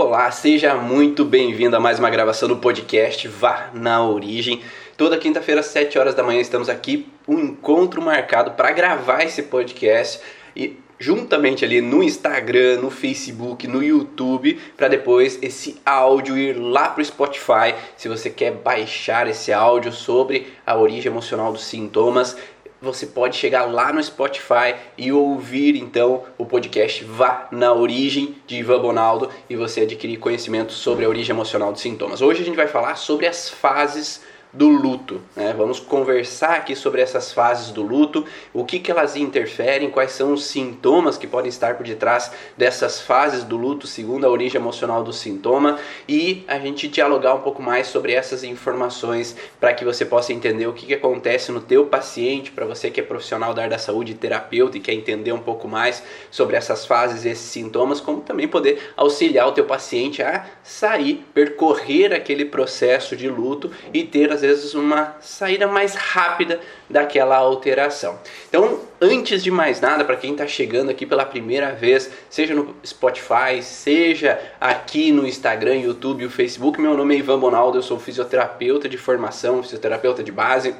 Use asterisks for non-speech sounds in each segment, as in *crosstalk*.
Olá, seja muito bem-vindo a mais uma gravação do podcast Vá na Origem. Toda quinta-feira às 7 horas da manhã estamos aqui, um encontro marcado para gravar esse podcast e juntamente ali no Instagram, no Facebook, no YouTube, para depois esse áudio ir lá para o Spotify. Se você quer baixar esse áudio sobre a origem emocional dos sintomas, você pode chegar lá no Spotify e ouvir então o podcast Vá na Origem de Ivan Bonaldo e você adquirir conhecimento sobre a origem emocional dos sintomas. Hoje a gente vai falar sobre as fases do luto. Né? Vamos conversar aqui sobre essas fases do luto, o que, que elas interferem, quais são os sintomas que podem estar por detrás dessas fases do luto, segundo a origem emocional do sintoma, e a gente dialogar um pouco mais sobre essas informações para que você possa entender o que, que acontece no teu paciente, para você que é profissional da área da saúde, terapeuta e quer entender um pouco mais sobre essas fases, esses sintomas, como também poder auxiliar o teu paciente a sair, percorrer aquele processo de luto e ter às vezes uma saída mais rápida daquela alteração. Então, antes de mais nada, para quem está chegando aqui pela primeira vez, seja no Spotify, seja aqui no Instagram, YouTube e Facebook, meu nome é Ivan Bonaldo, eu sou fisioterapeuta de formação, fisioterapeuta de base.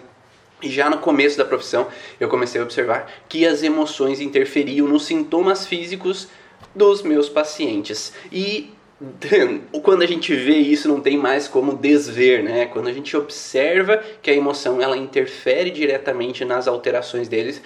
E já no começo da profissão, eu comecei a observar que as emoções interferiam nos sintomas físicos dos meus pacientes. E *laughs* quando a gente vê isso não tem mais como desver, né? Quando a gente observa que a emoção ela interfere diretamente nas alterações deles,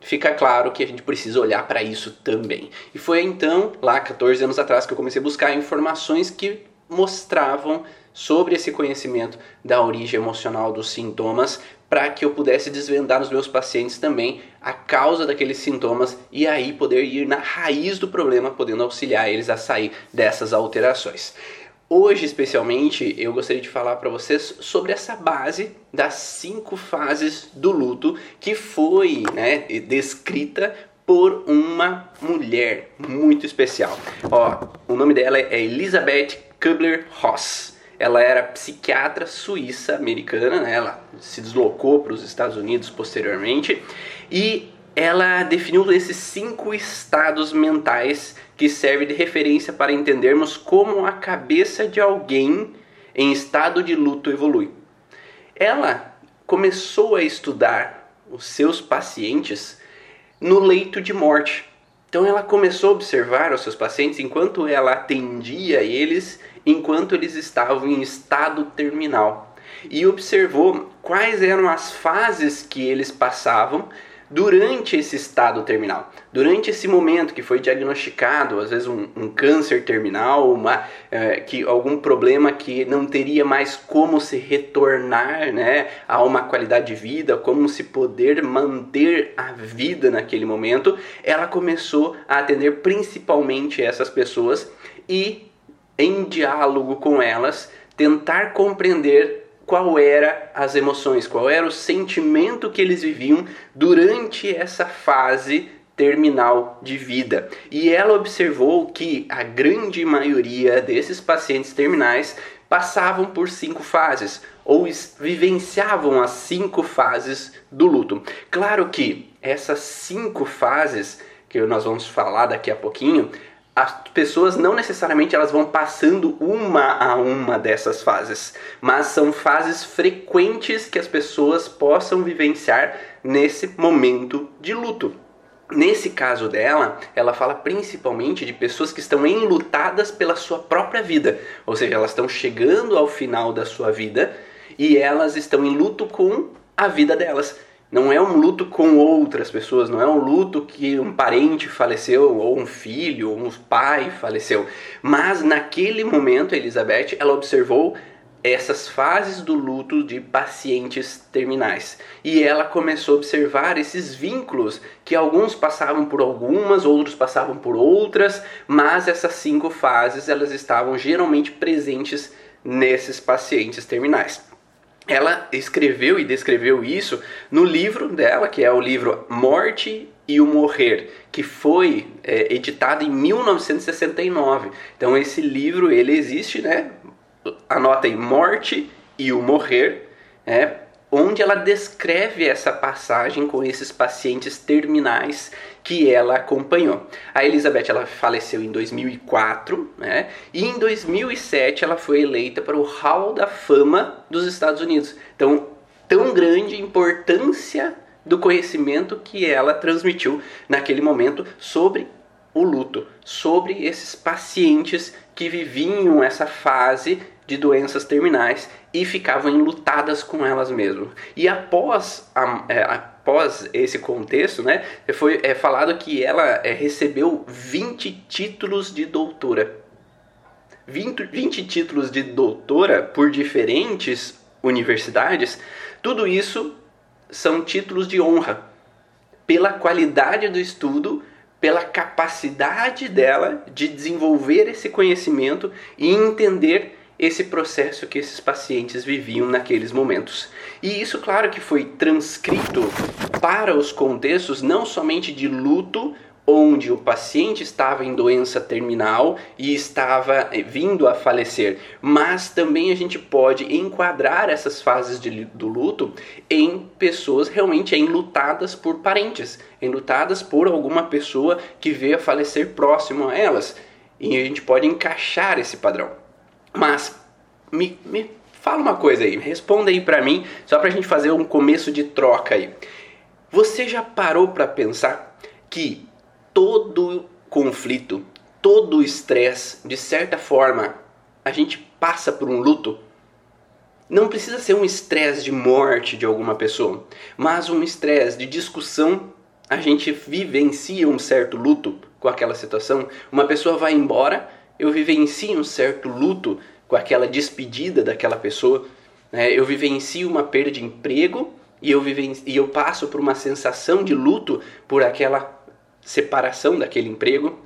fica claro que a gente precisa olhar para isso também. E foi então, lá 14 anos atrás, que eu comecei a buscar informações que mostravam sobre esse conhecimento da origem emocional dos sintomas para que eu pudesse desvendar nos meus pacientes também a causa daqueles sintomas e aí poder ir na raiz do problema, podendo auxiliar eles a sair dessas alterações. Hoje, especialmente, eu gostaria de falar para vocês sobre essa base das cinco fases do luto que foi né, descrita por uma mulher muito especial. Ó, o nome dela é Elizabeth Kubler-Ross. Ela era psiquiatra suíça americana, né? ela se deslocou para os Estados Unidos posteriormente e ela definiu esses cinco estados mentais que servem de referência para entendermos como a cabeça de alguém em estado de luto evolui. Ela começou a estudar os seus pacientes no leito de morte. Então ela começou a observar os seus pacientes enquanto ela atendia eles, enquanto eles estavam em estado terminal. E observou quais eram as fases que eles passavam durante esse estado terminal, durante esse momento que foi diagnosticado, às vezes um, um câncer terminal, uma, é, que algum problema que não teria mais como se retornar, né, a uma qualidade de vida, como se poder manter a vida naquele momento, ela começou a atender principalmente essas pessoas e em diálogo com elas tentar compreender qual era as emoções, qual era o sentimento que eles viviam durante essa fase terminal de vida. E ela observou que a grande maioria desses pacientes terminais passavam por cinco fases ou vivenciavam as cinco fases do luto. Claro que essas cinco fases que nós vamos falar daqui a pouquinho, as pessoas não necessariamente elas vão passando uma a uma dessas fases, mas são fases frequentes que as pessoas possam vivenciar nesse momento de luto. Nesse caso dela, ela fala principalmente de pessoas que estão enlutadas pela sua própria vida, ou seja, elas estão chegando ao final da sua vida e elas estão em luto com a vida delas. Não é um luto com outras pessoas, não é um luto que um parente faleceu, ou um filho, ou um pai faleceu. Mas naquele momento, Elizabeth, ela observou essas fases do luto de pacientes terminais. E ela começou a observar esses vínculos que alguns passavam por algumas, outros passavam por outras, mas essas cinco fases elas estavam geralmente presentes nesses pacientes terminais ela escreveu e descreveu isso no livro dela, que é o livro Morte e o Morrer, que foi é, editado em 1969. Então esse livro ele existe, né? Anota aí Morte e o Morrer, né? Onde ela descreve essa passagem com esses pacientes terminais que ela acompanhou. A Elizabeth ela faleceu em 2004, né? E em 2007 ela foi eleita para o Hall da Fama dos Estados Unidos. Então, tão grande importância do conhecimento que ela transmitiu naquele momento sobre o luto, sobre esses pacientes que viviam essa fase de doenças terminais e ficavam enlutadas com elas mesmas. E após, a, é, após esse contexto, né, foi é, falado que ela é, recebeu 20 títulos de doutora. 20, 20 títulos de doutora por diferentes universidades, tudo isso são títulos de honra pela qualidade do estudo, pela capacidade dela de desenvolver esse conhecimento e entender esse processo que esses pacientes viviam naqueles momentos. E isso, claro, que foi transcrito para os contextos não somente de luto, onde o paciente estava em doença terminal e estava eh, vindo a falecer, mas também a gente pode enquadrar essas fases de, do luto em pessoas realmente enlutadas por parentes, enlutadas por alguma pessoa que veio a falecer próximo a elas. E a gente pode encaixar esse padrão. Mas me, me fala uma coisa aí, responda aí para mim, só para a gente fazer um começo de troca aí. Você já parou para pensar que todo conflito, todo estresse, de certa forma, a gente passa por um luto. Não precisa ser um estresse de morte de alguma pessoa, mas um estresse de discussão. A gente vivencia um certo luto com aquela situação. Uma pessoa vai embora, eu vivencio um certo luto com aquela despedida daquela pessoa. Né? Eu vivencio uma perda de emprego e eu, vivencio, e eu passo por uma sensação de luto por aquela separação daquele emprego.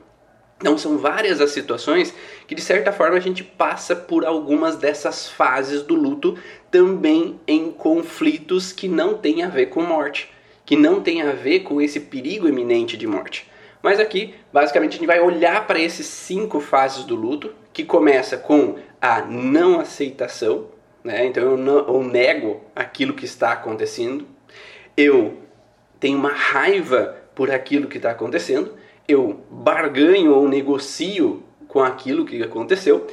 Então são várias as situações que de certa forma a gente passa por algumas dessas fases do luto também em conflitos que não têm a ver com morte, que não tem a ver com esse perigo iminente de morte. Mas aqui, basicamente, a gente vai olhar para esses cinco fases do luto, que começa com a não aceitação, né? Então eu, não, eu nego aquilo que está acontecendo, eu tenho uma raiva por aquilo que está acontecendo, eu barganho ou negocio com aquilo que aconteceu,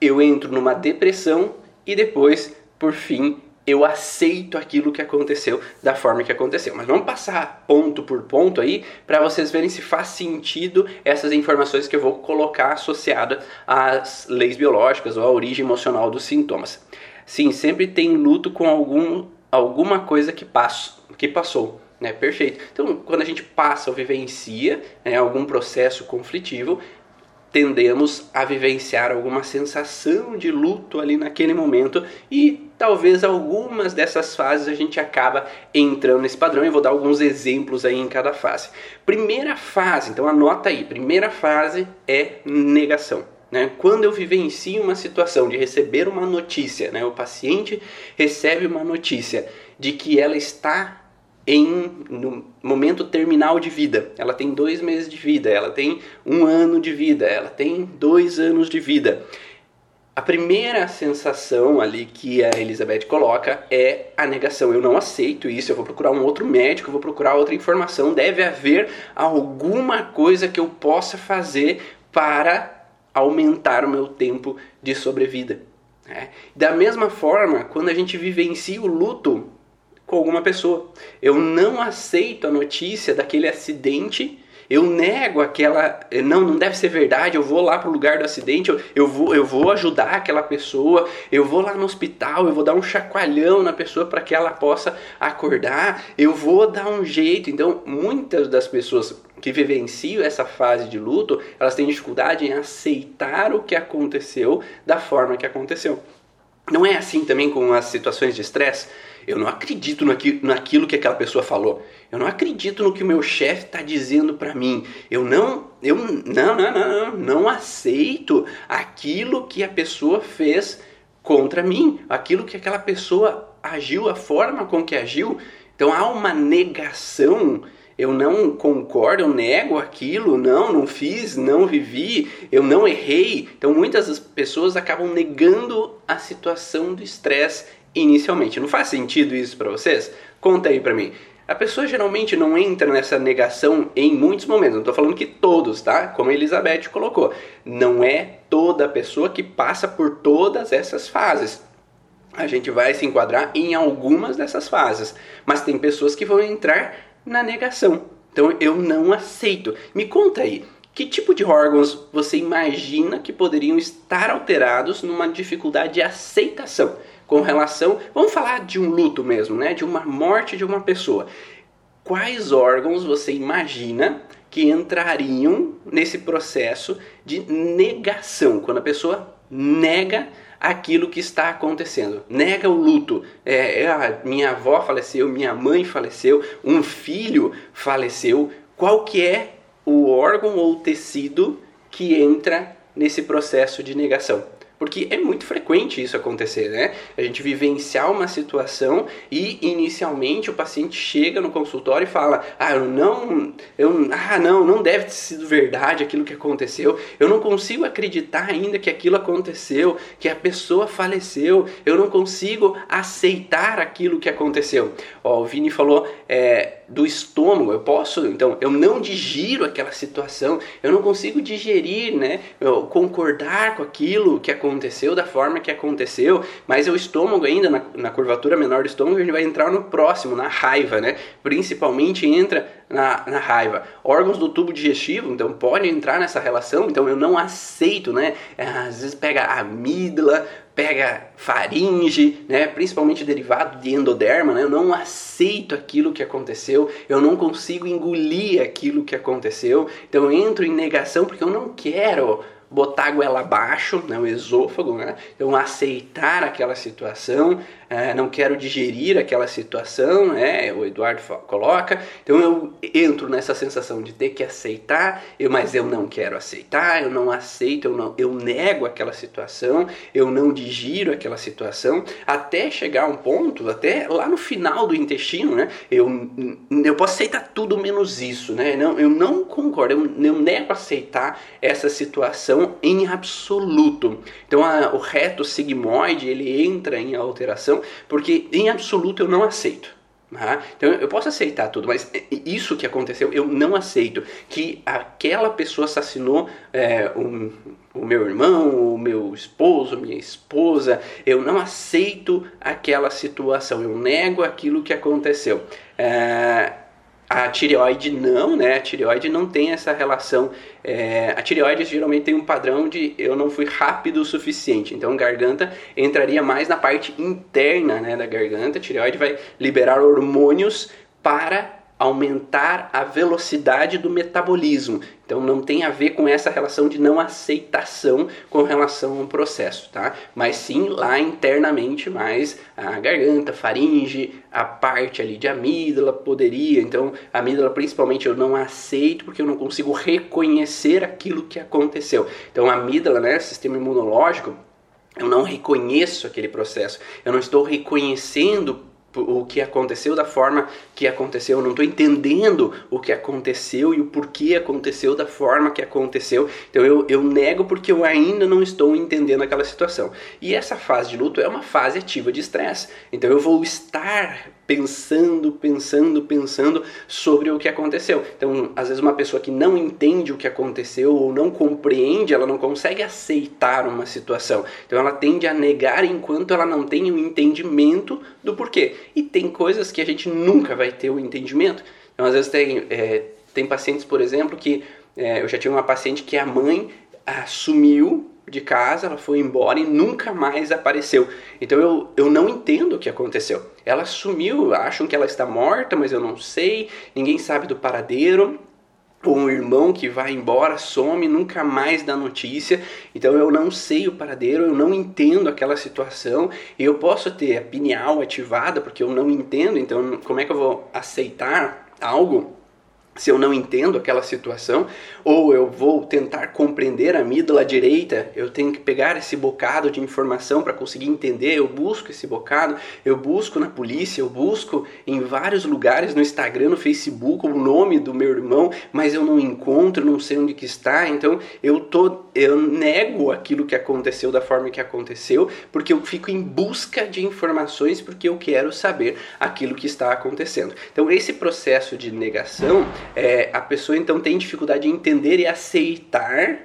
eu entro numa depressão e depois, por fim, eu aceito aquilo que aconteceu da forma que aconteceu. Mas vamos passar ponto por ponto aí para vocês verem se faz sentido essas informações que eu vou colocar associada às leis biológicas ou à origem emocional dos sintomas. Sim, sempre tem luto com algum, alguma coisa que, passo, que passou. Né? Perfeito. Então, quando a gente passa ou vivencia né, algum processo conflitivo, tendemos a vivenciar alguma sensação de luto ali naquele momento e talvez algumas dessas fases a gente acaba entrando nesse padrão. Eu vou dar alguns exemplos aí em cada fase. Primeira fase, então anota aí, primeira fase é negação. Né? Quando eu vivencio uma situação de receber uma notícia, né? o paciente recebe uma notícia de que ela está em no momento terminal de vida. Ela tem dois meses de vida, ela tem um ano de vida, ela tem dois anos de vida. A primeira sensação ali que a Elizabeth coloca é a negação. Eu não aceito isso, eu vou procurar um outro médico, eu vou procurar outra informação. Deve haver alguma coisa que eu possa fazer para aumentar o meu tempo de sobrevida. É. Da mesma forma, quando a gente vivencia o luto, com alguma pessoa. Eu não aceito a notícia daquele acidente. Eu nego aquela. Não, não deve ser verdade. Eu vou lá para o lugar do acidente. Eu, eu, vou, eu vou ajudar aquela pessoa. Eu vou lá no hospital. Eu vou dar um chacoalhão na pessoa para que ela possa acordar. Eu vou dar um jeito. Então, muitas das pessoas que vivenciam essa fase de luto, elas têm dificuldade em aceitar o que aconteceu da forma que aconteceu. Não é assim também com as situações de estresse? Eu não acredito naquilo que aquela pessoa falou. Eu não acredito no que o meu chefe está dizendo para mim. Eu não, eu não, não, não, não, aceito aquilo que a pessoa fez contra mim, aquilo que aquela pessoa agiu, a forma com que agiu. Então há uma negação eu não concordo, eu nego aquilo, não, não fiz, não vivi, eu não errei. Então muitas pessoas acabam negando a situação do estresse inicialmente. Não faz sentido isso para vocês? Conta aí para mim. A pessoa geralmente não entra nessa negação em muitos momentos. Não estou falando que todos, tá? Como a Elizabeth colocou. Não é toda pessoa que passa por todas essas fases. A gente vai se enquadrar em algumas dessas fases. Mas tem pessoas que vão entrar na negação. Então eu não aceito. Me conta aí, que tipo de órgãos você imagina que poderiam estar alterados numa dificuldade de aceitação com relação, vamos falar de um luto mesmo, né, de uma morte de uma pessoa. Quais órgãos você imagina que entrariam nesse processo de negação, quando a pessoa nega aquilo que está acontecendo, nega o luto. É, é minha avó faleceu, minha mãe faleceu, um filho faleceu. Qual que é o órgão ou tecido que entra nesse processo de negação. Porque é muito frequente isso acontecer, né? A gente vivenciar uma situação e inicialmente o paciente chega no consultório e fala: "Ah, eu não, eu, ah, não, não deve ter sido verdade aquilo que aconteceu. Eu não consigo acreditar ainda que aquilo aconteceu, que a pessoa faleceu. Eu não consigo aceitar aquilo que aconteceu." Ó, o Vini falou é, do estômago. Eu posso, então, eu não digiro aquela situação. Eu não consigo digerir, né? Eu concordar com aquilo que aconteceu da forma que aconteceu, mas o estômago ainda, na, na curvatura menor do estômago, a gente vai entrar no próximo, na raiva, né? Principalmente entra na, na raiva. Órgãos do tubo digestivo, então, podem entrar nessa relação, então eu não aceito, né? É, às vezes pega amígdala, pega faringe, né, principalmente derivado de endoderma, né, eu não aceito aquilo que aconteceu, eu não consigo engolir aquilo que aconteceu, então eu entro em negação porque eu não quero botar a goela abaixo, né, o esôfago, né? então aceitar aquela situação, é, não quero digerir aquela situação, né? o Eduardo coloca, então eu entro nessa sensação de ter que aceitar, eu, mas eu não quero aceitar, eu não aceito, eu, não, eu nego aquela situação, eu não digiro aquela situação, até chegar a um ponto, até lá no final do intestino, né? eu, eu posso aceitar tudo menos isso, né? não, eu não concordo, eu, eu nego aceitar essa situação em absoluto. Então a, o reto sigmoide ele entra em alteração porque em absoluto eu não aceito. Tá? Então eu posso aceitar tudo, mas isso que aconteceu eu não aceito. Que aquela pessoa assassinou é, um, o meu irmão, o meu esposo, minha esposa. Eu não aceito aquela situação, eu nego aquilo que aconteceu. É, a tireoide não, né? A tireoide não tem essa relação. É, a tireoide geralmente tem um padrão de eu não fui rápido o suficiente. Então, garganta entraria mais na parte interna né, da garganta. A tireoide vai liberar hormônios para aumentar a velocidade do metabolismo. Então não tem a ver com essa relação de não aceitação com relação ao processo, tá? Mas sim lá internamente mais a garganta, faringe, a parte ali de amígdala poderia. Então a amígdala principalmente eu não aceito porque eu não consigo reconhecer aquilo que aconteceu. Então a amígdala, né, sistema imunológico, eu não reconheço aquele processo. Eu não estou reconhecendo o que aconteceu da forma que aconteceu, eu não estou entendendo o que aconteceu e o porquê aconteceu da forma que aconteceu. Então eu, eu nego porque eu ainda não estou entendendo aquela situação. E essa fase de luto é uma fase ativa de estresse. Então eu vou estar pensando, pensando, pensando sobre o que aconteceu. Então, às vezes uma pessoa que não entende o que aconteceu ou não compreende, ela não consegue aceitar uma situação. Então ela tende a negar enquanto ela não tem o entendimento do porquê. E tem coisas que a gente nunca vai ter o entendimento. Então, às vezes tem, é, tem pacientes, por exemplo, que é, eu já tive uma paciente que a mãe assumiu de casa, ela foi embora e nunca mais apareceu. Então eu, eu não entendo o que aconteceu. Ela sumiu, acham que ela está morta, mas eu não sei, ninguém sabe do paradeiro. Ou um irmão que vai embora, some, nunca mais dá notícia. Então eu não sei o paradeiro, eu não entendo aquela situação. E eu posso ter a pineal ativada porque eu não entendo. Então como é que eu vou aceitar algo se eu não entendo aquela situação, ou eu vou tentar compreender a amígdala direita, eu tenho que pegar esse bocado de informação para conseguir entender, eu busco esse bocado, eu busco na polícia, eu busco em vários lugares, no Instagram, no Facebook, o nome do meu irmão, mas eu não encontro, não sei onde que está, então eu tô eu nego aquilo que aconteceu da forma que aconteceu, porque eu fico em busca de informações porque eu quero saber aquilo que está acontecendo. Então esse processo de negação é, a pessoa então tem dificuldade em entender e aceitar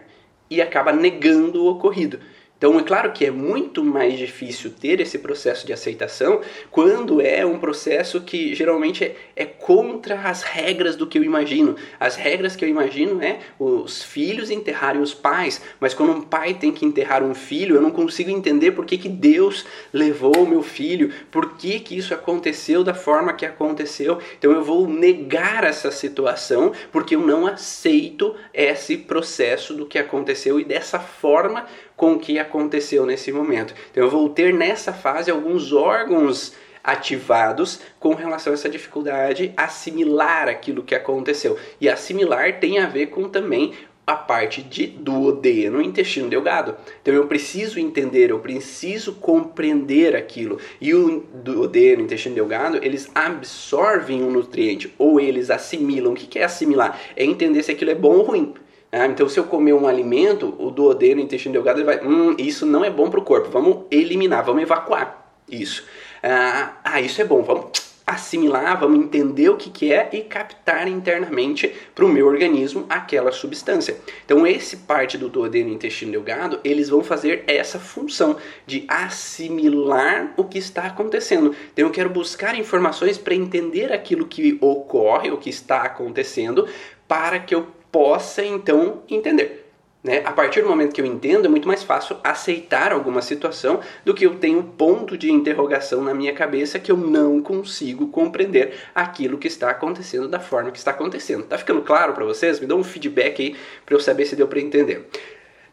e acaba negando o ocorrido. Então, é claro que é muito mais difícil ter esse processo de aceitação quando é um processo que geralmente é, é, contra as regras do que eu imagino. As regras que eu imagino é os filhos enterrarem os pais, mas quando um pai tem que enterrar um filho, eu não consigo entender por que, que Deus levou o meu filho, por que, que isso aconteceu da forma que aconteceu. Então, eu vou negar essa situação porque eu não aceito esse processo do que aconteceu e dessa forma com o que aconteceu nesse momento. Então eu vou ter nessa fase alguns órgãos ativados com relação a essa dificuldade assimilar aquilo que aconteceu. E assimilar tem a ver com também a parte de duodeno, intestino delgado. Então eu preciso entender, eu preciso compreender aquilo. E o duodeno, intestino delgado, eles absorvem um nutriente ou eles assimilam. O que é assimilar? É entender se aquilo é bom ou ruim. Ah, então, se eu comer um alimento, o duodeno, o intestino delgado, ele vai, hum, isso não é bom para o corpo, vamos eliminar, vamos evacuar isso. Ah, ah, isso é bom, vamos assimilar, vamos entender o que, que é e captar internamente para o meu organismo aquela substância. Então, esse parte do duodeno e intestino delgado, eles vão fazer essa função de assimilar o que está acontecendo. Então, eu quero buscar informações para entender aquilo que ocorre, o que está acontecendo, para que eu possa então entender. Né? A partir do momento que eu entendo, é muito mais fácil aceitar alguma situação do que eu tenho ponto de interrogação na minha cabeça que eu não consigo compreender aquilo que está acontecendo da forma que está acontecendo. Tá ficando claro para vocês? Me dão um feedback aí para eu saber se deu para entender.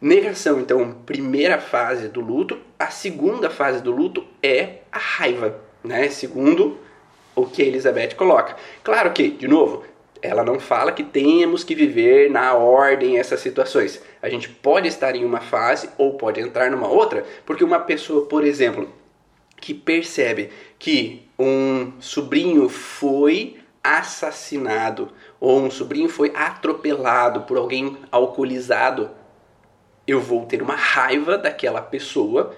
Negação, então, primeira fase do luto. A segunda fase do luto é a raiva, né? Segundo o que a Elizabeth coloca. Claro que, de novo, ela não fala que temos que viver na ordem essas situações. A gente pode estar em uma fase ou pode entrar numa outra, porque uma pessoa, por exemplo, que percebe que um sobrinho foi assassinado ou um sobrinho foi atropelado por alguém alcoolizado, eu vou ter uma raiva daquela pessoa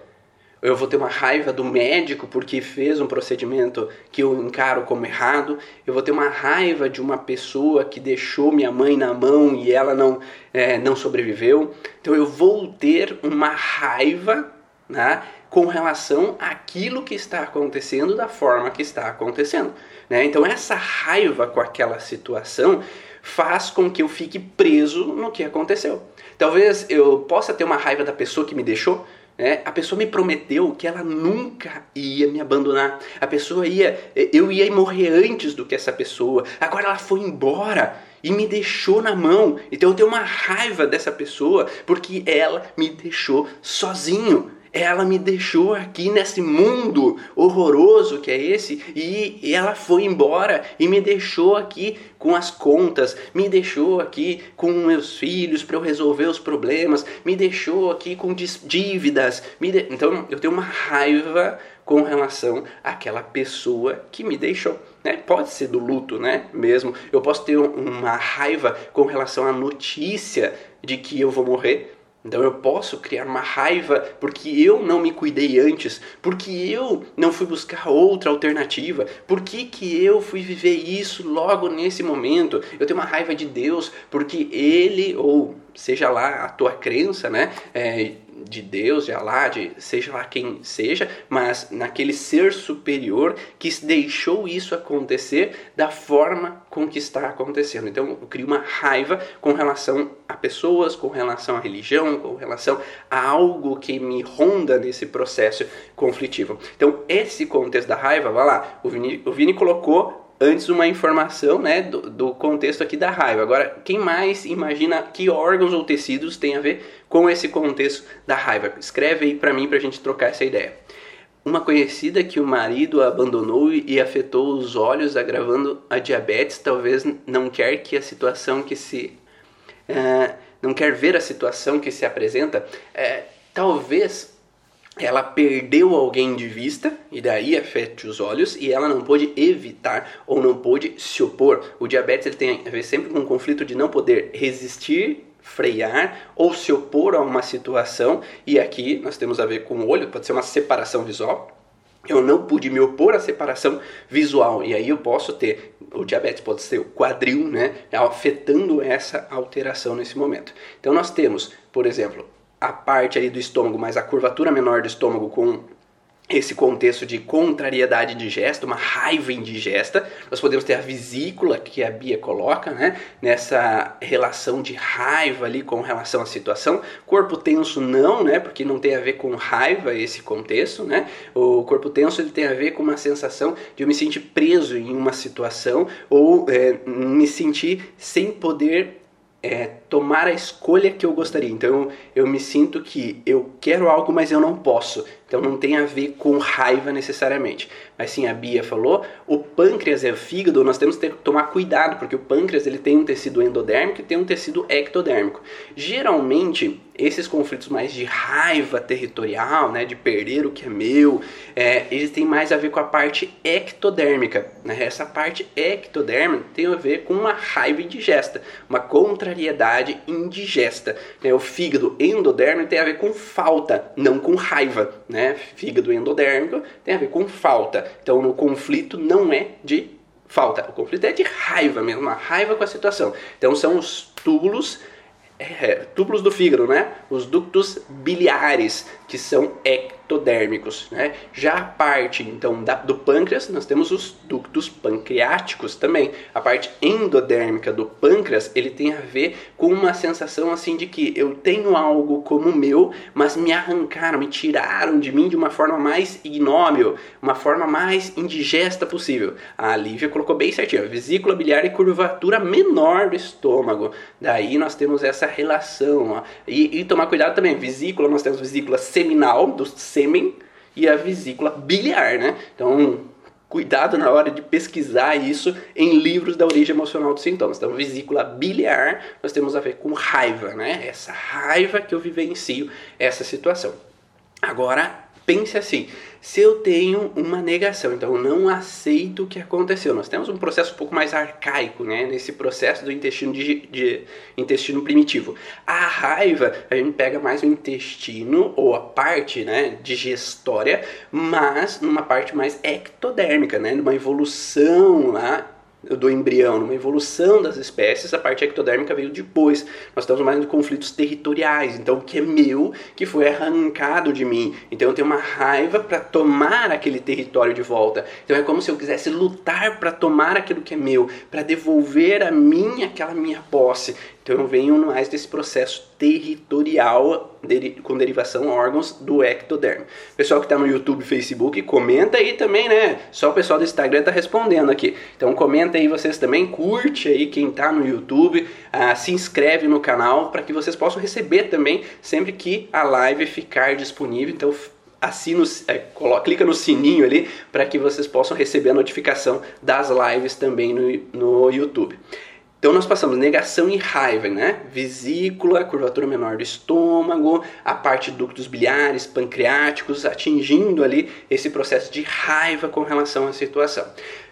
eu vou ter uma raiva do médico porque fez um procedimento que eu encaro como errado, eu vou ter uma raiva de uma pessoa que deixou minha mãe na mão e ela não, é, não sobreviveu. Então eu vou ter uma raiva né, com relação àquilo que está acontecendo da forma que está acontecendo. Né? Então essa raiva com aquela situação faz com que eu fique preso no que aconteceu. Talvez eu possa ter uma raiva da pessoa que me deixou, né? A pessoa me prometeu que ela nunca ia me abandonar. A pessoa ia, eu ia morrer antes do que essa pessoa. Agora ela foi embora e me deixou na mão. Então eu tenho uma raiva dessa pessoa porque ela me deixou sozinho ela me deixou aqui nesse mundo horroroso que é esse e, ela foi embora e me deixou aqui com as contas, me deixou aqui com meus filhos para eu resolver os problemas, me deixou aqui com dívidas. De... Então eu tenho uma raiva com relação àquela pessoa que me deixou. Né? Pode ser do luto, né? Mesmo. Eu posso ter uma raiva com relação à notícia de que eu vou morrer. Então eu posso criar uma raiva porque eu não me cuidei antes, porque eu não fui buscar outra alternativa, por que, que eu fui viver isso logo nesse momento? Eu tenho uma raiva de Deus porque ele, ou seja lá a tua crença, né? É, de Deus, de Allah, de seja lá quem seja, mas naquele ser superior que deixou isso acontecer da forma com que está acontecendo. Então eu crio uma raiva com relação a pessoas, com relação à religião, com relação a algo que me ronda nesse processo conflitivo. Então esse contexto da raiva, vai lá, o Vini, o Vini colocou antes uma informação né, do, do, contexto aqui da raiva. Agora, quem mais imagina que órgãos ou tecidos tem a ver com esse contexto da raiva? Escreve aí para mim para a gente trocar essa ideia. uma conhecida que o marido abandonou e afetou os olhos, agravando a diabetes, talvez não quer que a situação que se uh, não quer ver a situação que se apresenta, uh, talvez ela perdeu alguém de vista e daí afete os olhos e ela não pôde evitar ou não pôde se opor. O diabetes ele tem a ver sempre com um conflito de não poder resistir frear ou se opor a uma situação, e aqui nós temos a ver com o olho, pode ser uma separação visual. Eu não pude me opor à separação visual, e aí eu posso ter o diabetes, pode ser o quadril, né, afetando essa alteração nesse momento. Então nós temos, por exemplo, a parte aí do estômago, mais a curvatura menor do estômago com esse contexto de contrariedade digesta, uma raiva indigesta. Nós podemos ter a vesícula que a Bia coloca, né? Nessa relação de raiva ali com relação à situação. Corpo tenso não, né? Porque não tem a ver com raiva esse contexto, né? O corpo tenso ele tem a ver com uma sensação de eu me sentir preso em uma situação ou é, me sentir sem poder é, tomar a escolha que eu gostaria. Então eu me sinto que eu quero algo, mas eu não posso. Então não tem a ver com raiva necessariamente. Mas sim, a Bia falou, o pâncreas e o fígado, nós temos que tomar cuidado, porque o pâncreas ele tem um tecido endodérmico e tem um tecido ectodérmico. Geralmente, esses conflitos mais de raiva territorial, né, de perder o que é meu, é, eles têm mais a ver com a parte ectodérmica. Né? Essa parte ectodérmica tem a ver com uma raiva indigesta, uma contrariedade indigesta. Né? O fígado endodérmico tem a ver com falta, não com raiva. Né? fígado endodérmico, tem a ver com falta. Então, o conflito não é de falta, o conflito é de raiva mesmo, uma raiva com a situação. Então, são os túbulos, é, túbulos do fígado, né? Os ductos biliares, que são ectodérmicos. Né? Já a parte então da, do pâncreas, nós temos os ductos pancreáticos também. A parte endodérmica do pâncreas, ele tem a ver com uma sensação assim de que eu tenho algo como meu, mas me arrancaram, me tiraram de mim de uma forma mais ignóbil, uma forma mais indigesta possível. A Lívia colocou bem certinho, vesícula biliar e curvatura menor do estômago. Daí nós temos essa relação. Ó. E, e tomar cuidado também, vesícula, nós temos vesícula seminal, do sêmen, e a vesícula biliar, né? Então, cuidado na hora de pesquisar isso em livros da origem emocional dos sintomas. Então, vesícula biliar, nós temos a ver com raiva, né? Essa raiva que eu vivencio essa situação. Agora, pense assim: se eu tenho uma negação, então eu não aceito o que aconteceu. Nós temos um processo um pouco mais arcaico, né, nesse processo do intestino de, de, intestino primitivo. A raiva, a gente pega mais o intestino ou a parte, né, digestória, mas numa parte mais ectodérmica, né, numa evolução lá do embrião, numa evolução das espécies, a parte ectodérmica veio depois. Nós estamos mais em conflitos territoriais, então o que é meu, que foi arrancado de mim. Então eu tenho uma raiva para tomar aquele território de volta. Então é como se eu quisesse lutar para tomar aquilo que é meu, para devolver a mim aquela minha posse. Então eu venho mais desse processo territorial com derivação órgãos do ectodermo. Pessoal que está no YouTube, Facebook, comenta aí também, né? Só o pessoal do Instagram está respondendo aqui. Então comenta aí vocês também, curte aí quem está no YouTube, uh, se inscreve no canal para que vocês possam receber também sempre que a live ficar disponível. Então assina, é, coloca, clica no sininho ali para que vocês possam receber a notificação das lives também no, no YouTube. Então nós passamos negação e raiva, né? Vesícula, curvatura menor do estômago, a parte ductos biliares, pancreáticos, atingindo ali esse processo de raiva com relação à situação.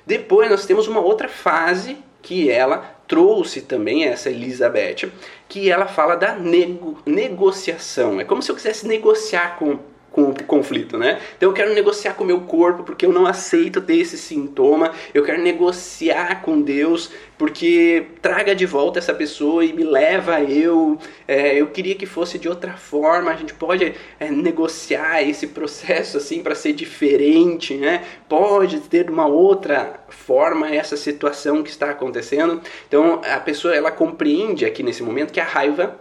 Depois nós temos uma outra fase que ela trouxe também essa Elizabeth, que ela fala da nego negociação. É como se eu quisesse negociar com com o conflito, né? Então eu quero negociar com o meu corpo porque eu não aceito ter esse sintoma, eu quero negociar com Deus porque traga de volta essa pessoa e me leva eu. É, eu queria que fosse de outra forma, a gente pode é, negociar esse processo assim para ser diferente, né? Pode ter uma outra forma essa situação que está acontecendo. Então a pessoa ela compreende aqui nesse momento que a raiva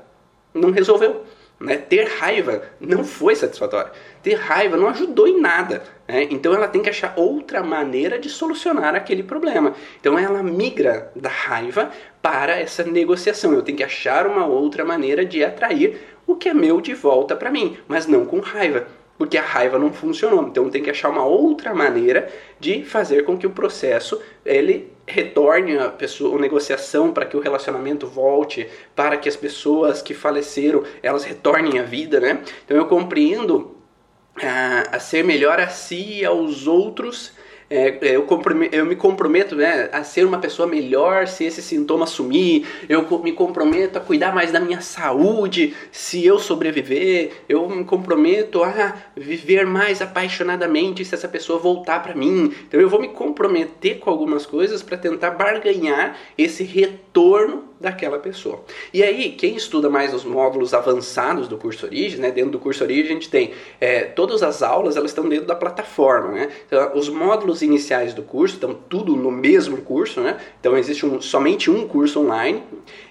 não resolveu. Né? Ter raiva não foi satisfatório. Ter raiva não ajudou em nada. Né? Então ela tem que achar outra maneira de solucionar aquele problema. Então ela migra da raiva para essa negociação. Eu tenho que achar uma outra maneira de atrair o que é meu de volta para mim, mas não com raiva. porque a raiva não funcionou. Então tem que achar uma outra maneira de fazer com que o processo ele retorne a pessoa, a negociação para que o relacionamento volte, para que as pessoas que faleceram elas retornem à vida, né? Então eu compreendo a, a ser melhor a si e aos outros é, é eu, eu, me comprometo né, a ser uma pessoa melhor se esse sintoma sumir, eu me comprometo a cuidar mais da minha saúde se eu sobreviver, eu me comprometo a viver mais apaixonadamente se essa pessoa voltar para mim. Então eu vou me comprometer com algumas coisas para tentar barganhar esse retorno daquela pessoa. E aí, quem estuda mais os módulos avançados do curso Origem, né, dentro do curso Origem a gente tem é, todas as aulas, elas estão dentro da plataforma, né? Então, os módulos iniciais do curso estão tudo no mesmo curso, né? Então existe um, somente um curso online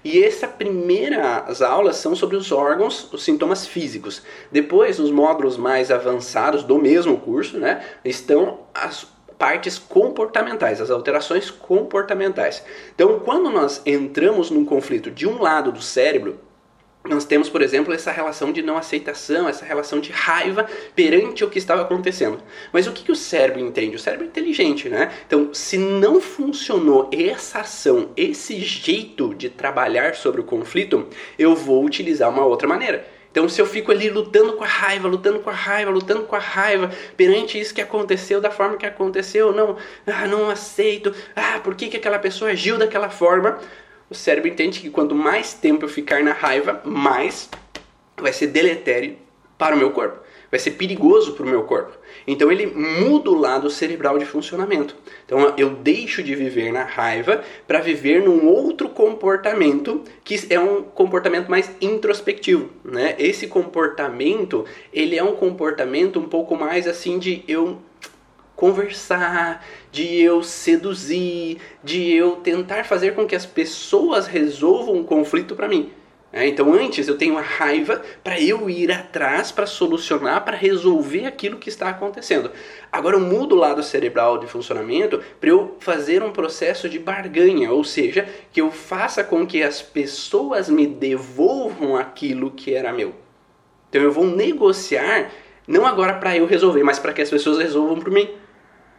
e essa primeira as aulas são sobre os órgãos, os sintomas físicos. Depois, os módulos mais avançados do mesmo curso, né, estão as partes comportamentais, as alterações comportamentais. Então, quando nós entramos num conflito de um lado do cérebro, nós temos, por exemplo, essa relação de não aceitação, essa relação de raiva perante o que estava acontecendo. Mas o que, que o cérebro entende? O cérebro é inteligente, né? Então, se não funcionou essa ação, esse jeito de trabalhar sobre o conflito, eu vou utilizar uma outra maneira. Então, se eu fico ali lutando com a raiva, lutando com a raiva, lutando com a raiva, perante isso que aconteceu da forma que aconteceu, não, ah, não aceito, ah, por que, que aquela pessoa agiu daquela forma? O cérebro entende que quanto mais tempo eu ficar na raiva, mais vai ser deletério para o meu corpo vai ser perigoso para o meu corpo. Então ele muda o lado cerebral de funcionamento. Então eu deixo de viver na raiva para viver num outro comportamento que é um comportamento mais introspectivo, né? Esse comportamento, ele é um comportamento um pouco mais assim de eu conversar, de eu seduzir, de eu tentar fazer com que as pessoas resolvam um conflito para mim. É, então antes eu tenho a raiva para eu ir atrás para solucionar, para resolver aquilo que está acontecendo. Agora eu mudo o lado cerebral de funcionamento para eu fazer um processo de barganha, ou seja, que eu faça com que as pessoas me devolvam aquilo que era meu. Então eu vou negociar não agora para eu resolver, mas para que as pessoas resolvam por mim.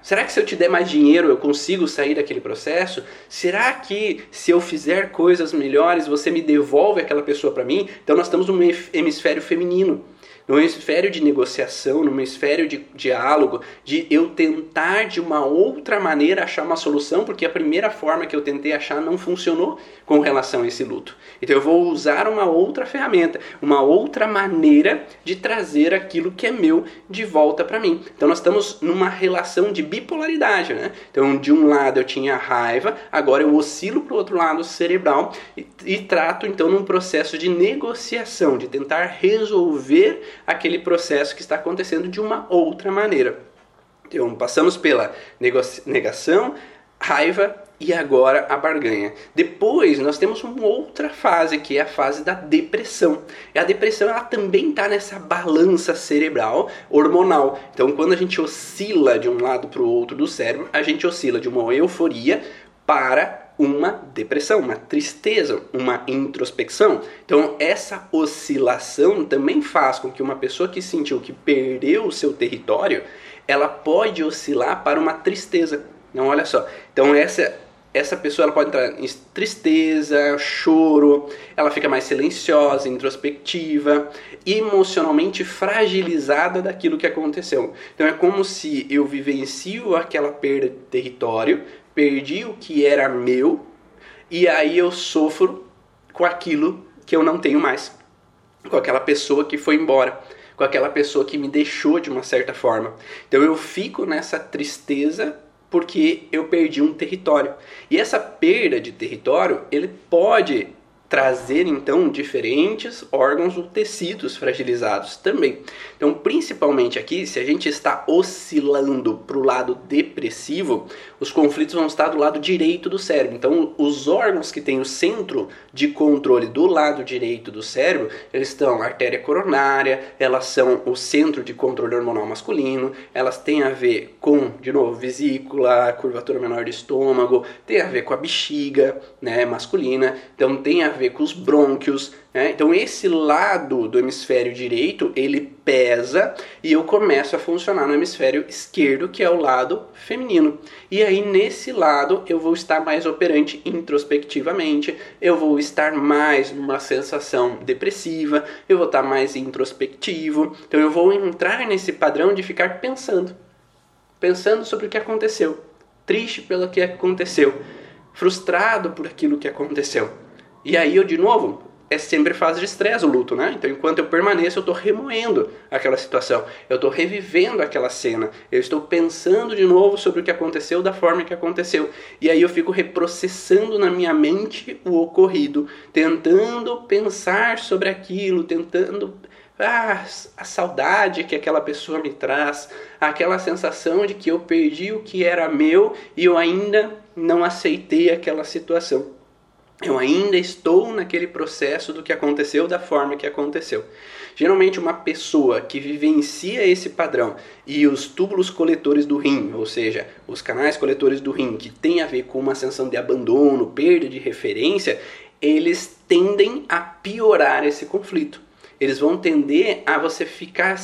Será que se eu te der mais dinheiro eu consigo sair daquele processo? Será que se eu fizer coisas melhores você me devolve aquela pessoa para mim? Então nós estamos no hemisfério feminino no hemisfério de negociação, no hemisfério de diálogo, de eu tentar de uma outra maneira achar uma solução, porque a primeira forma que eu tentei achar não funcionou com relação a esse luto. Então eu vou usar uma outra ferramenta, uma outra maneira de trazer aquilo que é meu de volta para mim. Então nós estamos numa relação de bipolaridade, né? Então de um lado eu tinha raiva, agora eu oscilo para o outro lado cerebral e, e trato então num processo de negociação, de tentar resolver aquele processo que está acontecendo de uma outra maneira. Então, passamos pela negação, raiva e agora a barganha. Depois nós temos uma outra fase que é a fase da depressão. E a depressão ela também está nessa balança cerebral hormonal. Então quando a gente oscila de um lado para o outro do cérebro, a gente oscila de uma euforia para uma depressão, uma tristeza, uma introspecção. Então, essa oscilação também faz com que uma pessoa que sentiu que perdeu o seu território, ela pode oscilar para uma tristeza. Não, olha só. Então, essa essa pessoa ela pode entrar em tristeza, choro, ela fica mais silenciosa, introspectiva, emocionalmente fragilizada daquilo que aconteceu. Então é como se eu vivencio aquela perda de território, perdi o que era meu e aí eu sofro com aquilo que eu não tenho mais, com aquela pessoa que foi embora, com aquela pessoa que me deixou de uma certa forma. Então eu fico nessa tristeza porque eu perdi um território. E essa perda de território, ele pode trazer então diferentes órgãos ou tecidos fragilizados também. Então, principalmente aqui, se a gente está oscilando para o lado depressivo, os conflitos vão estar do lado direito do cérebro. Então, os órgãos que têm o centro de controle do lado direito do cérebro, eles estão artéria coronária, elas são o centro de controle hormonal masculino, elas têm a ver com, de novo, vesícula, curvatura menor do estômago, tem a ver com a bexiga, né, masculina. Então, tem a ver ver com os brônquios. Né? Então esse lado do hemisfério direito ele pesa e eu começo a funcionar no hemisfério esquerdo, que é o lado feminino. E aí nesse lado eu vou estar mais operante introspectivamente, eu vou estar mais numa sensação depressiva, eu vou estar mais introspectivo. Então eu vou entrar nesse padrão de ficar pensando, pensando sobre o que aconteceu, triste pelo que aconteceu frustrado por aquilo que aconteceu. E aí eu, de novo, é sempre fase de estresse o luto, né? Então, enquanto eu permaneço, eu estou remoendo aquela situação, eu estou revivendo aquela cena, eu estou pensando de novo sobre o que aconteceu da forma que aconteceu. E aí eu fico reprocessando na minha mente o ocorrido, tentando pensar sobre aquilo, tentando ah, a saudade que aquela pessoa me traz, aquela sensação de que eu perdi o que era meu e eu ainda não aceitei aquela situação. Eu ainda estou naquele processo do que aconteceu da forma que aconteceu. Geralmente, uma pessoa que vivencia esse padrão e os túbulos coletores do rim, ou seja, os canais coletores do rim, que tem a ver com uma sensação de abandono, perda de referência, eles tendem a piorar esse conflito eles vão tender a você ficar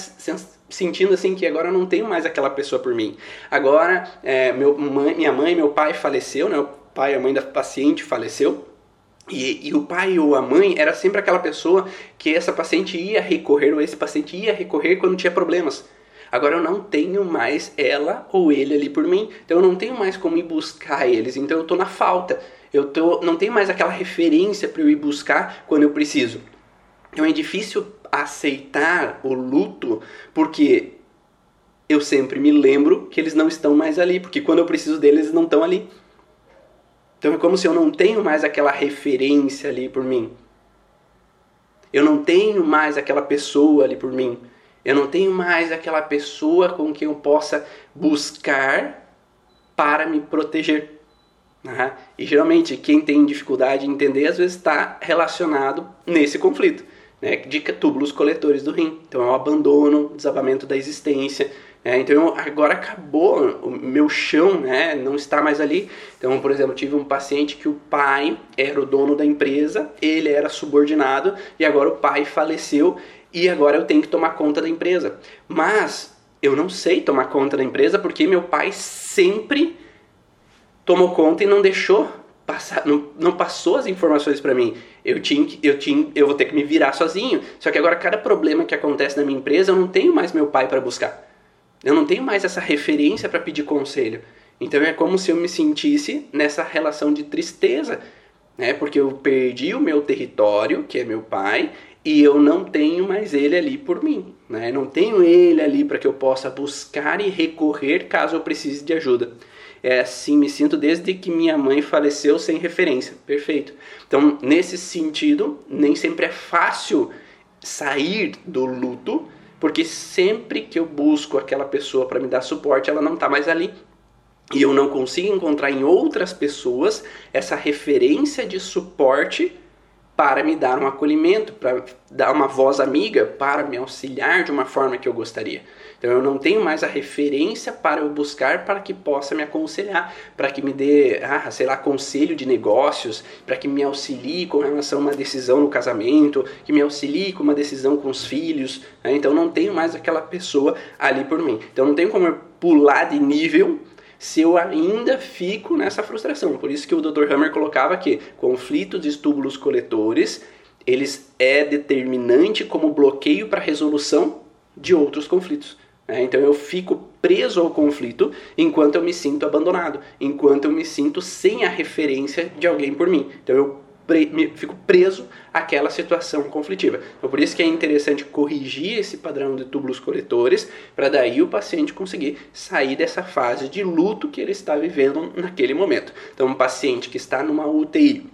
sentindo assim que agora eu não tenho mais aquela pessoa por mim. Agora, é, meu, mãe, minha mãe, meu pai faleceu, né? O pai e a mãe da paciente faleceu. E, e, o pai ou a mãe era sempre aquela pessoa que essa paciente ia recorrer ou esse paciente ia recorrer quando tinha problemas. Agora eu não tenho mais ela ou ele ali por mim, então eu não tenho mais como ir buscar eles, então eu estou na falta. Eu tô, não tenho mais aquela referência para eu ir buscar quando eu preciso. Então é difícil aceitar o luto porque eu sempre me lembro que eles não estão mais ali, porque quando eu preciso deles, eles não estão ali. Então é como se eu não tenho mais aquela referência ali por mim. Eu não tenho mais aquela pessoa ali por mim. Eu não tenho mais aquela pessoa com quem eu possa buscar para me proteger. Uhum. E geralmente quem tem dificuldade em entender às vezes está relacionado nesse conflito né, de túbulos coletores do rim. Então é o abandono, desabamento da existência. Né? Então agora acabou o meu chão, né, não está mais ali. Então, por exemplo, tive um paciente que o pai era o dono da empresa, ele era subordinado e agora o pai faleceu e agora eu tenho que tomar conta da empresa. Mas eu não sei tomar conta da empresa porque meu pai sempre tomou conta e não deixou passar, não, não passou as informações para mim. Eu tinha, eu tinha, eu vou ter que me virar sozinho. Só que agora cada problema que acontece na minha empresa, eu não tenho mais meu pai para buscar. Eu não tenho mais essa referência para pedir conselho. Então é como se eu me sentisse nessa relação de tristeza, né? Porque eu perdi o meu território, que é meu pai, e eu não tenho mais ele ali por mim, né? não tenho ele ali para que eu possa buscar e recorrer caso eu precise de ajuda. É assim me sinto desde que minha mãe faleceu sem referência. Perfeito. Então, nesse sentido, nem sempre é fácil sair do luto, porque sempre que eu busco aquela pessoa para me dar suporte, ela não está mais ali. E eu não consigo encontrar em outras pessoas essa referência de suporte para me dar um acolhimento, para dar uma voz amiga, para me auxiliar de uma forma que eu gostaria. Então eu não tenho mais a referência para eu buscar para que possa me aconselhar, para que me dê, ah, sei lá, conselho de negócios, para que me auxilie com relação a uma decisão no casamento, que me auxilie com uma decisão com os filhos. Né? Então não tenho mais aquela pessoa ali por mim. Então não tenho como eu pular de nível se eu ainda fico nessa frustração. Por isso que o Dr. Hammer colocava que conflitos de túbulos coletores, eles é determinante como bloqueio para resolução de outros conflitos. Né? Então eu fico preso ao conflito enquanto eu me sinto abandonado, enquanto eu me sinto sem a referência de alguém por mim. Então eu fico preso àquela situação conflitiva. Então, por isso que é interessante corrigir esse padrão de túbulos coletores, para daí o paciente conseguir sair dessa fase de luto que ele está vivendo naquele momento. Então, um paciente que está numa UTI,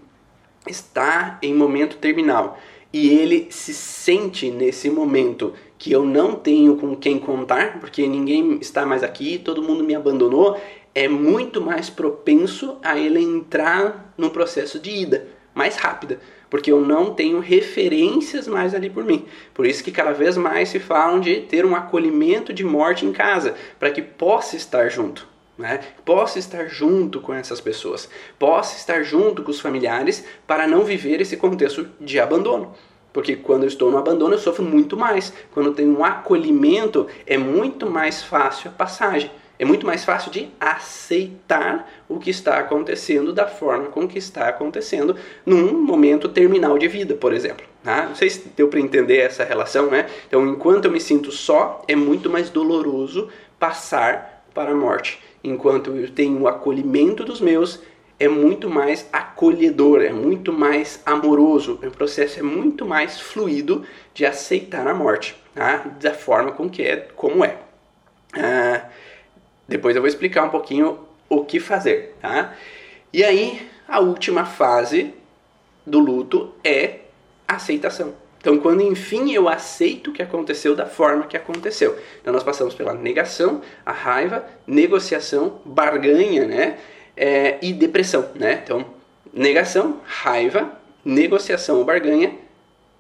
está em momento terminal, e ele se sente nesse momento que eu não tenho com quem contar, porque ninguém está mais aqui, todo mundo me abandonou, é muito mais propenso a ele entrar no processo de ida mais rápida, porque eu não tenho referências mais ali por mim. Por isso que cada vez mais se falam de ter um acolhimento de morte em casa, para que possa estar junto. Né? Possa estar junto com essas pessoas, possa estar junto com os familiares para não viver esse contexto de abandono. Porque quando eu estou no abandono, eu sofro muito mais. Quando eu tenho um acolhimento, é muito mais fácil a passagem. É muito mais fácil de aceitar o que está acontecendo da forma com que está acontecendo num momento terminal de vida, por exemplo. Tá? Não sei se deu para entender essa relação, né? Então, enquanto eu me sinto só, é muito mais doloroso passar para a morte. Enquanto eu tenho o acolhimento dos meus, é muito mais acolhedor, é muito mais amoroso, o processo é muito mais fluido de aceitar a morte, tá? da forma com que é, como é. Ah, depois eu vou explicar um pouquinho o que fazer, tá? E aí, a última fase do luto é aceitação. Então, quando enfim eu aceito o que aconteceu da forma que aconteceu. Então, nós passamos pela negação, a raiva, negociação, barganha, né? é, e depressão, né? Então, negação, raiva, negociação ou barganha,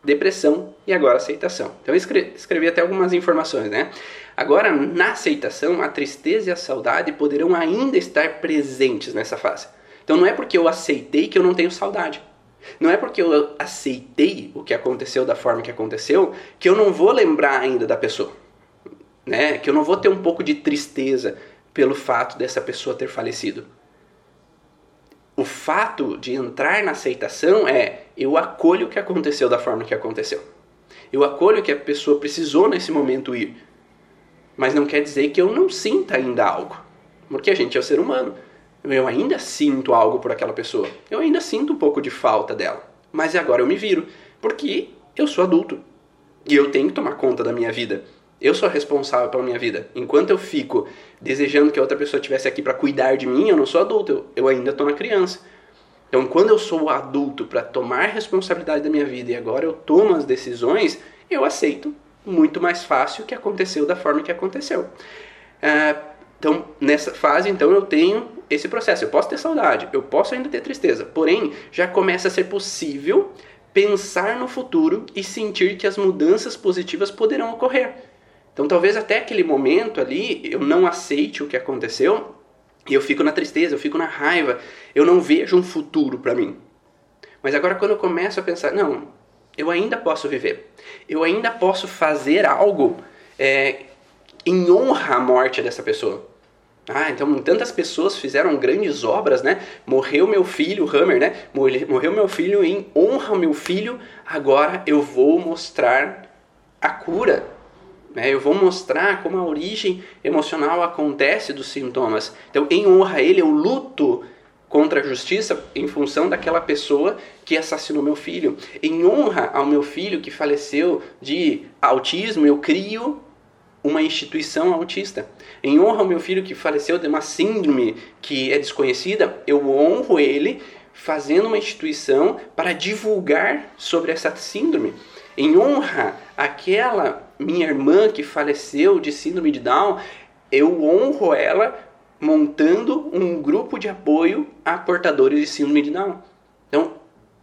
depressão e agora aceitação. Então, eu escrevi, escrevi até algumas informações, né? Agora, na aceitação, a tristeza e a saudade poderão ainda estar presentes nessa fase. Então, não é porque eu aceitei que eu não tenho saudade. Não é porque eu aceitei o que aconteceu da forma que aconteceu que eu não vou lembrar ainda da pessoa. Né? Que eu não vou ter um pouco de tristeza pelo fato dessa pessoa ter falecido o fato de entrar na aceitação é eu acolho o que aconteceu da forma que aconteceu. Eu acolho que a pessoa precisou nesse momento ir. Mas não quer dizer que eu não sinta ainda algo. Porque a gente é o ser humano. Eu ainda sinto algo por aquela pessoa. Eu ainda sinto um pouco de falta dela. Mas agora eu me viro. Porque eu sou adulto. E eu tenho que tomar conta da minha vida. Eu sou responsável pela minha vida. Enquanto eu fico desejando que a outra pessoa estivesse aqui para cuidar de mim, eu não sou adulto, eu, eu ainda estou na criança. Então, quando eu sou adulto para tomar responsabilidade da minha vida e agora eu tomo as decisões, eu aceito muito mais fácil que aconteceu da forma que aconteceu. É, então, nessa fase, então eu tenho esse processo. Eu posso ter saudade, eu posso ainda ter tristeza, porém já começa a ser possível pensar no futuro e sentir que as mudanças positivas poderão ocorrer. Então talvez até aquele momento ali eu não aceite o que aconteceu e eu fico na tristeza, eu fico na raiva, eu não vejo um futuro para mim. Mas agora quando eu começo a pensar, não, eu ainda posso viver, eu ainda posso fazer algo é, em honra à morte dessa pessoa. Ah, então tantas pessoas fizeram grandes obras, né? Morreu meu filho, Hammer, né? Morreu meu filho em honra ao meu filho. Agora eu vou mostrar a cura né? Eu vou mostrar como a origem emocional acontece dos sintomas. Então, em honra a ele, eu luto contra a justiça em função daquela pessoa que assassinou meu filho. Em honra ao meu filho que faleceu de autismo, eu crio uma instituição autista. Em honra ao meu filho que faleceu de uma síndrome que é desconhecida, eu honro ele fazendo uma instituição para divulgar sobre essa síndrome. Em honra àquela minha irmã que faleceu de síndrome de Down, eu honro ela montando um grupo de apoio a portadores de síndrome de Down. Então,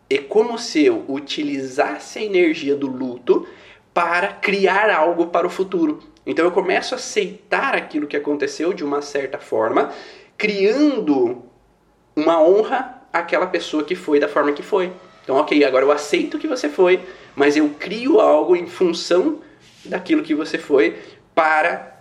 é como se eu utilizasse a energia do luto para criar algo para o futuro. Então eu começo a aceitar aquilo que aconteceu de uma certa forma, criando uma honra àquela pessoa que foi da forma que foi. Então, ok, agora eu aceito que você foi, mas eu crio algo em função daquilo que você foi para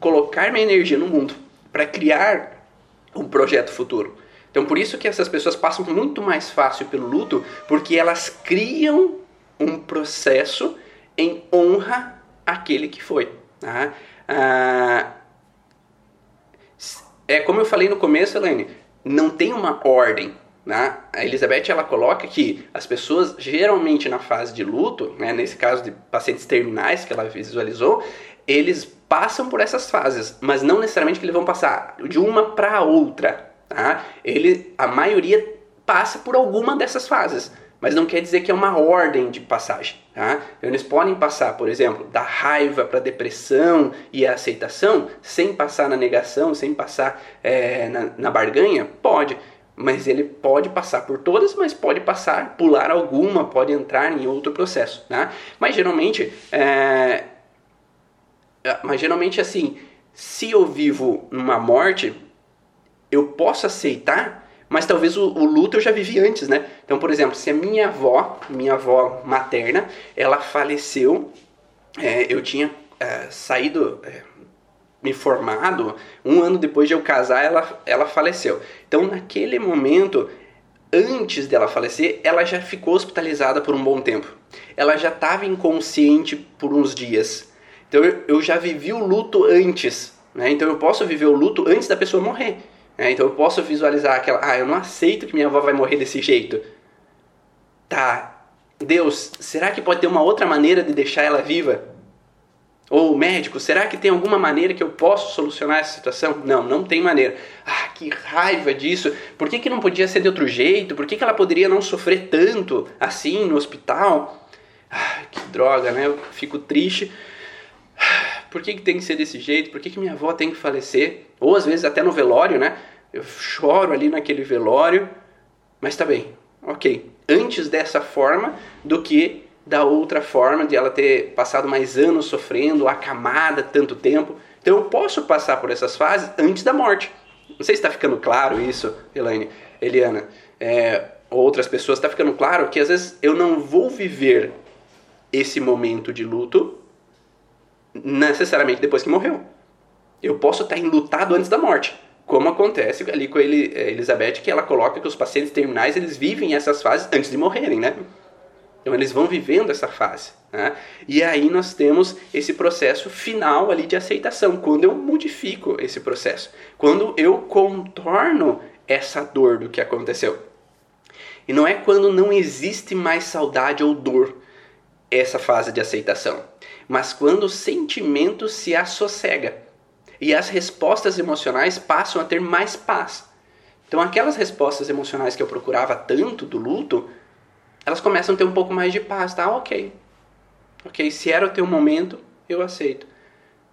colocar minha energia no mundo, para criar um projeto futuro. Então, por isso que essas pessoas passam muito mais fácil pelo luto, porque elas criam um processo em honra àquele que foi. Tá? Ah, é como eu falei no começo, Helene, não tem uma ordem. Né? A Elizabeth ela coloca que as pessoas geralmente na fase de luto, né, nesse caso de pacientes terminais que ela visualizou, eles passam por essas fases, mas não necessariamente que eles vão passar de uma para outra. Tá? Ele, a maioria passa por alguma dessas fases, mas não quer dizer que é uma ordem de passagem. Tá? Então, eles podem passar, por exemplo, da raiva para a depressão e a aceitação sem passar na negação, sem passar é, na, na barganha? Pode mas ele pode passar por todas, mas pode passar, pular alguma, pode entrar em outro processo, né? Mas geralmente, é... mas geralmente assim, se eu vivo uma morte, eu posso aceitar, mas talvez o, o, luto eu já vivi antes, né? Então, por exemplo, se a minha avó, minha avó materna, ela faleceu, é, eu tinha é, saído, é, me formado, um ano depois de eu casar, ela, ela faleceu. Então, naquele momento, antes dela falecer, ela já ficou hospitalizada por um bom tempo. Ela já estava inconsciente por uns dias. Então, eu, já vivi o luto antes. Né? Então, eu posso viver o luto antes da pessoa morrer. Né? Então, eu posso visualizar aquela, ah, eu não aceito que minha avó vai morrer desse jeito. Tá, Deus, será que pode ter uma outra maneira de deixar ela viva? Ou médico, será que tem alguma maneira que eu posso solucionar essa situação? Não, não tem maneira. Ah, que raiva disso. Por que, que não podia ser de outro jeito? Por que, que ela poderia não sofrer tanto assim no hospital? Ah, que droga, né? Eu fico triste. Por que, que tem que ser desse jeito? Por que, que minha avó tem que falecer? Ou às vezes até no velório, né? Eu choro ali naquele velório, mas tá bem, ok. Antes dessa forma do que da outra forma, de ela ter passado mais anos sofrendo, acamada tanto tempo. Então eu posso passar por essas fases antes da morte. Não sei se está ficando claro isso, Elaine, Eliana, é, outras pessoas, está ficando claro que às vezes eu não vou viver esse momento de luto necessariamente depois que morreu. Eu posso estar enlutado antes da morte, como acontece ali com a Elizabeth, que ela coloca que os pacientes terminais eles vivem essas fases antes de morrerem, né? Então eles vão vivendo essa fase. Né? E aí nós temos esse processo final ali de aceitação, quando eu modifico esse processo, quando eu contorno essa dor do que aconteceu. E não é quando não existe mais saudade ou dor essa fase de aceitação, mas quando o sentimento se assossega e as respostas emocionais passam a ter mais paz. Então aquelas respostas emocionais que eu procurava tanto do luto, elas começam a ter um pouco mais de paz, tá? Ok. Ok, se era o teu momento, eu aceito.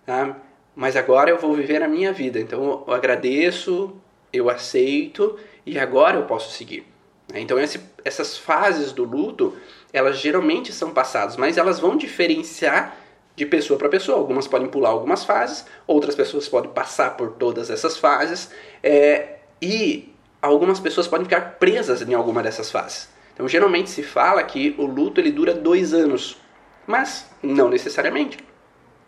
Tá? Mas agora eu vou viver a minha vida. Então eu agradeço, eu aceito e agora eu posso seguir. Então esse, essas fases do luto, elas geralmente são passadas, mas elas vão diferenciar de pessoa para pessoa. Algumas podem pular algumas fases, outras pessoas podem passar por todas essas fases é, e algumas pessoas podem ficar presas em alguma dessas fases. Então, geralmente se fala que o luto ele dura dois anos, mas não necessariamente.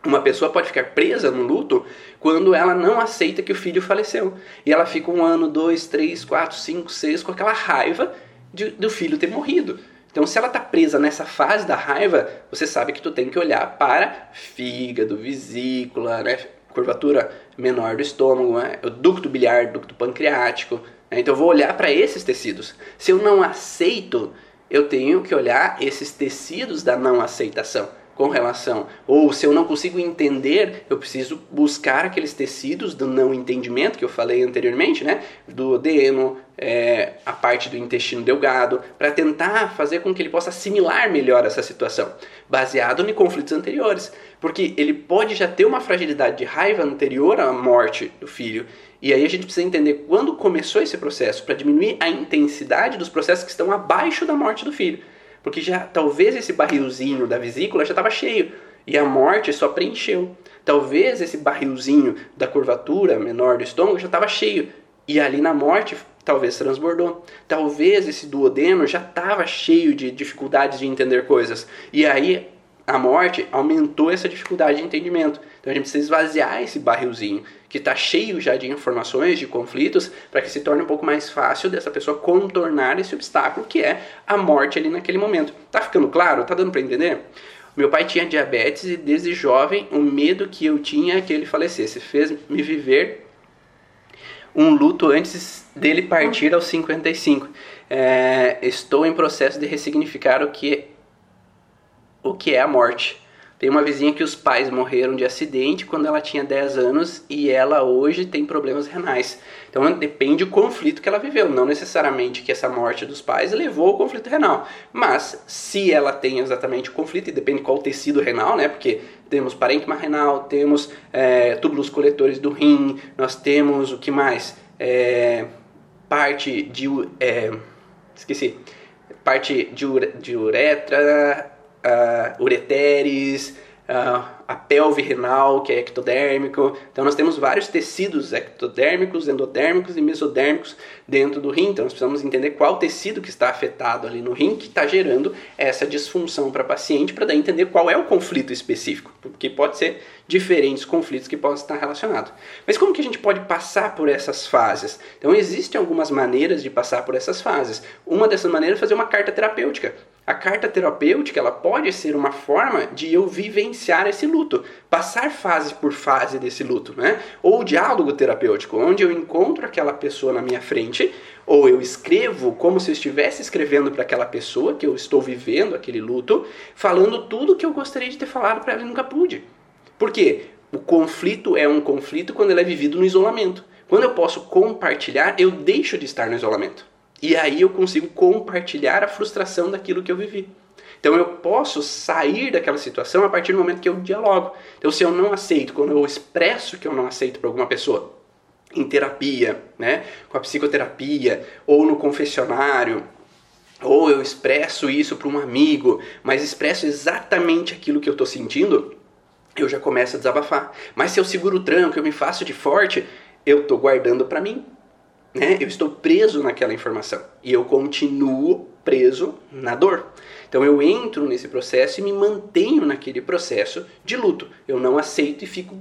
Uma pessoa pode ficar presa no luto quando ela não aceita que o filho faleceu. E ela fica um ano, dois, três, quatro, cinco, seis com aquela raiva de, do filho ter morrido. Então, se ela está presa nessa fase da raiva, você sabe que tu tem que olhar para fígado, vesícula, né? curvatura menor do estômago, né? o ducto biliar, ducto pancreático, né? Então eu vou olhar para esses tecidos. Se eu não aceito, eu tenho que olhar esses tecidos da não aceitação com relação. Ou se eu não consigo entender, eu preciso buscar aqueles tecidos do não entendimento que eu falei anteriormente, né? Do odeno, é, a parte do intestino delgado, para tentar fazer com que ele possa assimilar melhor essa situação, baseado em conflitos anteriores. Porque ele pode já ter uma fragilidade de raiva anterior à morte do filho. E aí a gente precisa entender quando começou esse processo, para diminuir a intensidade dos processos que estão abaixo da morte do filho. Porque já talvez esse barrilzinho da vesícula já estava cheio e a morte só preencheu. Talvez esse barrilzinho da curvatura menor do estômago já estava cheio e ali na morte talvez transbordou. Talvez esse duodeno já estava cheio de dificuldades de entender coisas e aí a morte aumentou essa dificuldade de entendimento. Então a gente precisa esvaziar esse barrilzinho que está cheio já de informações, de conflitos, para que se torne um pouco mais fácil dessa pessoa contornar esse obstáculo que é a morte ali naquele momento. Tá ficando claro? Tá dando para entender? Meu pai tinha diabetes e desde jovem o medo que eu tinha é que ele falecesse fez me viver um luto antes dele partir aos 55. É, estou em processo de ressignificar o que o que é a morte. Tem uma vizinha que os pais morreram de acidente quando ela tinha 10 anos e ela hoje tem problemas renais. Então depende do conflito que ela viveu, não necessariamente que essa morte dos pais levou ao conflito renal, mas se ela tem exatamente o conflito, e depende qual tecido renal, né? Porque temos parênquima renal, temos é, túbulos coletores do rim, nós temos o que mais? É, parte de. É, esqueci. Parte de, ure, de uretra, uh, ureteres, uh, a pelve renal, que é ectodérmico. Então nós temos vários tecidos ectodérmicos, endodérmicos e mesodérmicos dentro do rim. Então nós precisamos entender qual tecido que está afetado ali no rim que está gerando essa disfunção para paciente, para daí entender qual é o conflito específico, porque pode ser diferentes conflitos que podem estar relacionados. Mas como que a gente pode passar por essas fases? Então existem algumas maneiras de passar por essas fases. Uma dessas maneiras é fazer uma carta terapêutica. A carta terapêutica ela pode ser uma forma de eu vivenciar esse luto, passar fase por fase desse luto, né? Ou o diálogo terapêutico, onde eu encontro aquela pessoa na minha frente, ou eu escrevo como se eu estivesse escrevendo para aquela pessoa que eu estou vivendo aquele luto, falando tudo que eu gostaria de ter falado para ela e nunca pude. Por quê? O conflito é um conflito quando ele é vivido no isolamento. Quando eu posso compartilhar, eu deixo de estar no isolamento. E aí eu consigo compartilhar a frustração daquilo que eu vivi. Então eu posso sair daquela situação a partir do momento que eu dialogo. Então se eu não aceito, quando eu expresso que eu não aceito para alguma pessoa, em terapia, né, com a psicoterapia, ou no confessionário, ou eu expresso isso para um amigo, mas expresso exatamente aquilo que eu estou sentindo, eu já começo a desabafar. Mas se eu seguro o tranco, eu me faço de forte, eu estou guardando para mim. Né? Eu estou preso naquela informação e eu continuo preso na dor. Então eu entro nesse processo e me mantenho naquele processo de luto. Eu não aceito e fico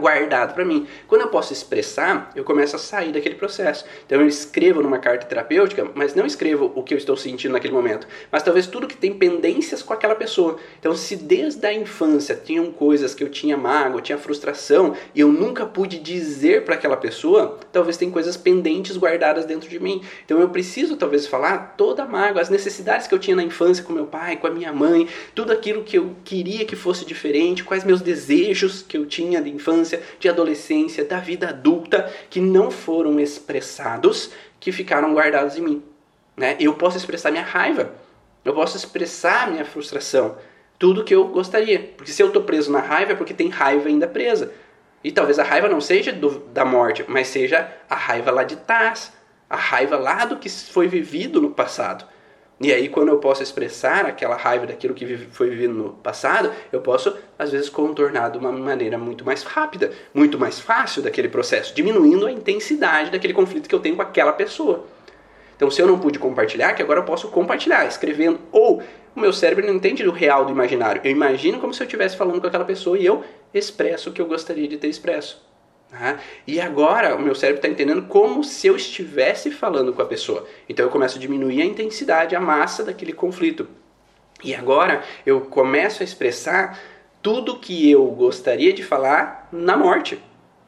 guardado para mim. Quando eu posso expressar, eu começo a sair daquele processo. Então eu escrevo numa carta terapêutica, mas não escrevo o que eu estou sentindo naquele momento, mas talvez tudo que tem pendências com aquela pessoa. Então se desde a infância tinham coisas que eu tinha mágoa, tinha frustração e eu nunca pude dizer para aquela pessoa, talvez tem coisas pendentes guardadas dentro de mim. Então eu preciso talvez falar toda a mágoa, as necessidades que eu tinha na infância infância com meu pai, com a minha mãe, tudo aquilo que eu queria que fosse diferente, quais meus desejos que eu tinha de infância, de adolescência, da vida adulta, que não foram expressados, que ficaram guardados em mim. Né? Eu posso expressar minha raiva, eu posso expressar minha frustração, tudo que eu gostaria. Porque se eu estou preso na raiva é porque tem raiva ainda presa. E talvez a raiva não seja do, da morte, mas seja a raiva lá de trás, a raiva lá do que foi vivido no passado. E aí, quando eu posso expressar aquela raiva daquilo que foi vivido no passado, eu posso, às vezes, contornar de uma maneira muito mais rápida, muito mais fácil daquele processo, diminuindo a intensidade daquele conflito que eu tenho com aquela pessoa. Então, se eu não pude compartilhar, que agora eu posso compartilhar, escrevendo. Ou o meu cérebro não entende do real do imaginário. Eu imagino como se eu estivesse falando com aquela pessoa e eu expresso o que eu gostaria de ter expresso. Tá? E agora o meu cérebro está entendendo como se eu estivesse falando com a pessoa. Então eu começo a diminuir a intensidade, a massa daquele conflito. E agora eu começo a expressar tudo que eu gostaria de falar na morte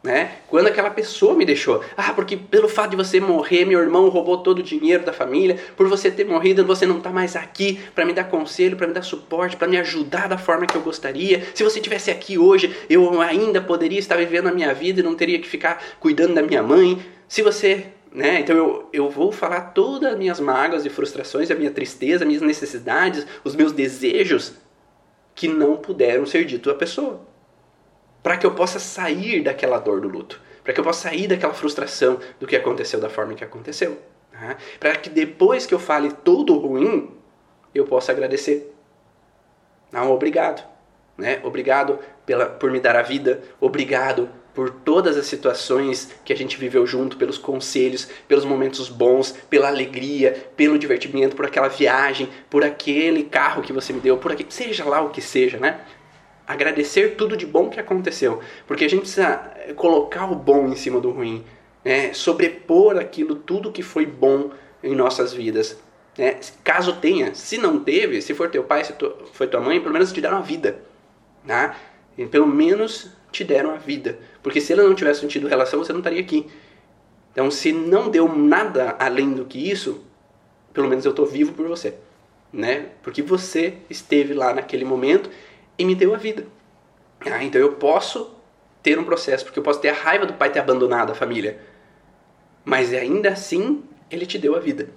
né? Quando aquela pessoa me deixou. Ah, porque pelo fato de você morrer, meu irmão roubou todo o dinheiro da família. Por você ter morrido, você não está mais aqui para me dar conselho, para me dar suporte, para me ajudar da forma que eu gostaria. Se você tivesse aqui hoje, eu ainda poderia estar vivendo a minha vida e não teria que ficar cuidando da minha mãe. Se você né? Então eu, eu vou falar todas as minhas mágoas e frustrações, a minha tristeza, as minhas necessidades, os meus desejos que não puderam ser dito à pessoa para que eu possa sair daquela dor do luto, para que eu possa sair daquela frustração do que aconteceu da forma que aconteceu, né? para que depois que eu fale tudo ruim, eu possa agradecer. Não, obrigado, né? Obrigado pela, por me dar a vida, obrigado por todas as situações que a gente viveu junto, pelos conselhos, pelos momentos bons, pela alegria, pelo divertimento, por aquela viagem, por aquele carro que você me deu, por aquele, seja lá o que seja, né? Agradecer tudo de bom que aconteceu, porque a gente precisa colocar o bom em cima do ruim, né? sobrepor aquilo tudo que foi bom em nossas vidas. Né? Caso tenha, se não teve, se for teu pai, se foi tua mãe, pelo menos te deram a vida. Né? E pelo menos te deram a vida, porque se ela não tivesse tido relação, você não estaria aqui. Então, se não deu nada além do que isso, pelo menos eu estou vivo por você, né? Porque você esteve lá naquele momento e me deu a vida. Ah, então eu posso ter um processo, porque eu posso ter a raiva do pai ter abandonado a família, mas ainda assim ele te deu a vida,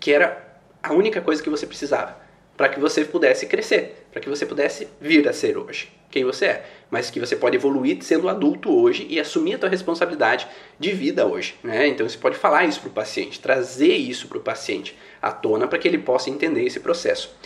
que era a única coisa que você precisava para que você pudesse crescer, para que você pudesse vir a ser hoje quem você é, mas que você pode evoluir sendo adulto hoje e assumir a tua responsabilidade de vida hoje, né? Então você pode falar isso para o paciente, trazer isso para o paciente à tona para que ele possa entender esse processo.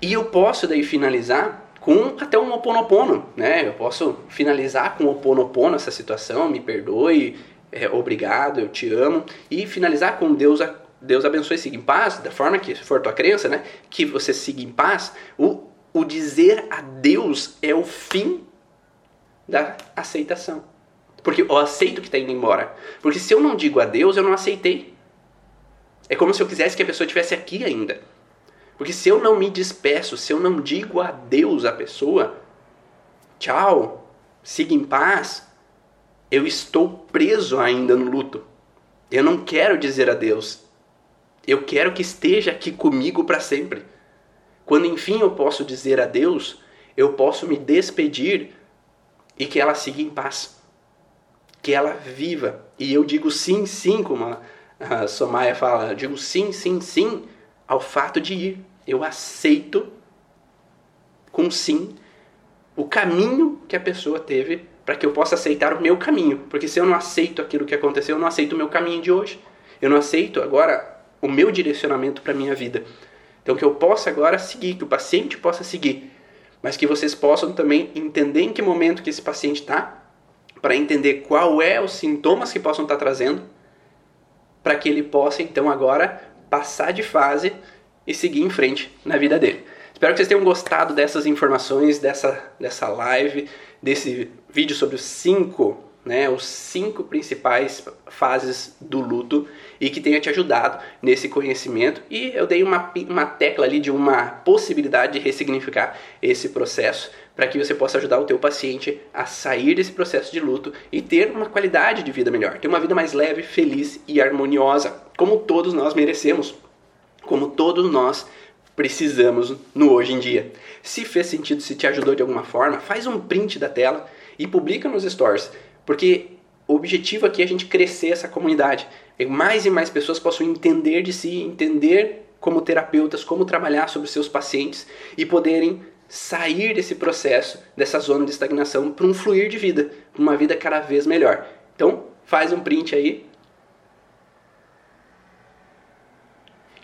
E eu posso daí finalizar com até um oponopono, né? Eu posso finalizar com oponopono essa situação, me perdoe, é, obrigado, eu te amo, e finalizar com Deus, Deus abençoe, siga em paz, da forma que for tua crença, né? Que você siga em paz. O, o dizer a Deus é o fim da aceitação. Porque eu aceito que está indo embora. Porque se eu não digo a Deus, eu não aceitei. É como se eu quisesse que a pessoa estivesse aqui ainda. Porque se eu não me despeço, se eu não digo adeus à pessoa, tchau, siga em paz, eu estou preso ainda no luto. Eu não quero dizer adeus. Eu quero que esteja aqui comigo para sempre. Quando enfim eu posso dizer adeus, eu posso me despedir e que ela siga em paz. Que ela viva. E eu digo sim, sim, como a Somaya fala, eu digo sim, sim, sim ao fato de ir. Eu aceito com sim o caminho que a pessoa teve para que eu possa aceitar o meu caminho. Porque se eu não aceito aquilo que aconteceu, eu não aceito o meu caminho de hoje. Eu não aceito agora o meu direcionamento para a minha vida. Então que eu possa agora seguir, que o paciente possa seguir, mas que vocês possam também entender em que momento que esse paciente está, para entender qual é os sintomas que possam estar tá trazendo, para que ele possa então agora passar de fase e seguir em frente na vida dele. Espero que vocês tenham gostado dessas informações, dessa, dessa live, desse vídeo sobre os cinco, né, os cinco principais fases do luto e que tenha te ajudado nesse conhecimento. E eu dei uma, uma tecla ali de uma possibilidade de ressignificar esse processo para que você possa ajudar o teu paciente a sair desse processo de luto e ter uma qualidade de vida melhor, ter uma vida mais leve, feliz e harmoniosa, como todos nós merecemos como todos nós precisamos no hoje em dia. Se fez sentido, se te ajudou de alguma forma, faz um print da tela e publica nos stories, porque o objetivo aqui é a gente crescer essa comunidade, e mais e mais pessoas possam entender de si, entender como terapeutas, como trabalhar sobre seus pacientes e poderem sair desse processo, dessa zona de estagnação para um fluir de vida, para uma vida cada vez melhor. Então, faz um print aí,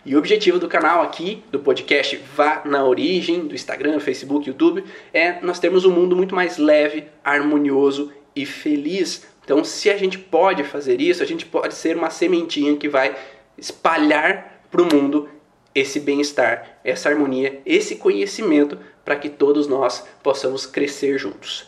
E o objetivo do canal aqui, do podcast Vá na Origem, do Instagram, Facebook, YouTube, é nós termos um mundo muito mais leve, harmonioso e feliz. Então, se a gente pode fazer isso, a gente pode ser uma sementinha que vai espalhar para o mundo esse bem-estar, essa harmonia, esse conhecimento para que todos nós possamos crescer juntos.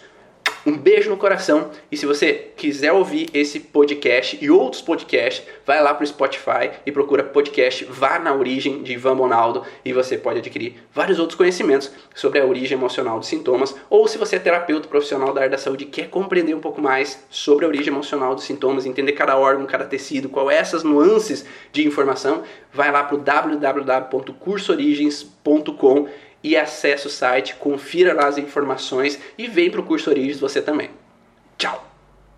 Um beijo no coração. E se você quiser ouvir esse podcast e outros podcasts, vai lá para o Spotify e procura podcast Vá na Origem de Ivan Bonaldo e você pode adquirir vários outros conhecimentos sobre a origem emocional dos sintomas. Ou se você é terapeuta profissional da área da saúde e quer compreender um pouco mais sobre a origem emocional dos sintomas, entender cada órgão, cada tecido, qual é essas nuances de informação, vai lá para o www.cursorigens.com e acesse o site, confira lá as informações e vem para o curso Origens você também. Tchau!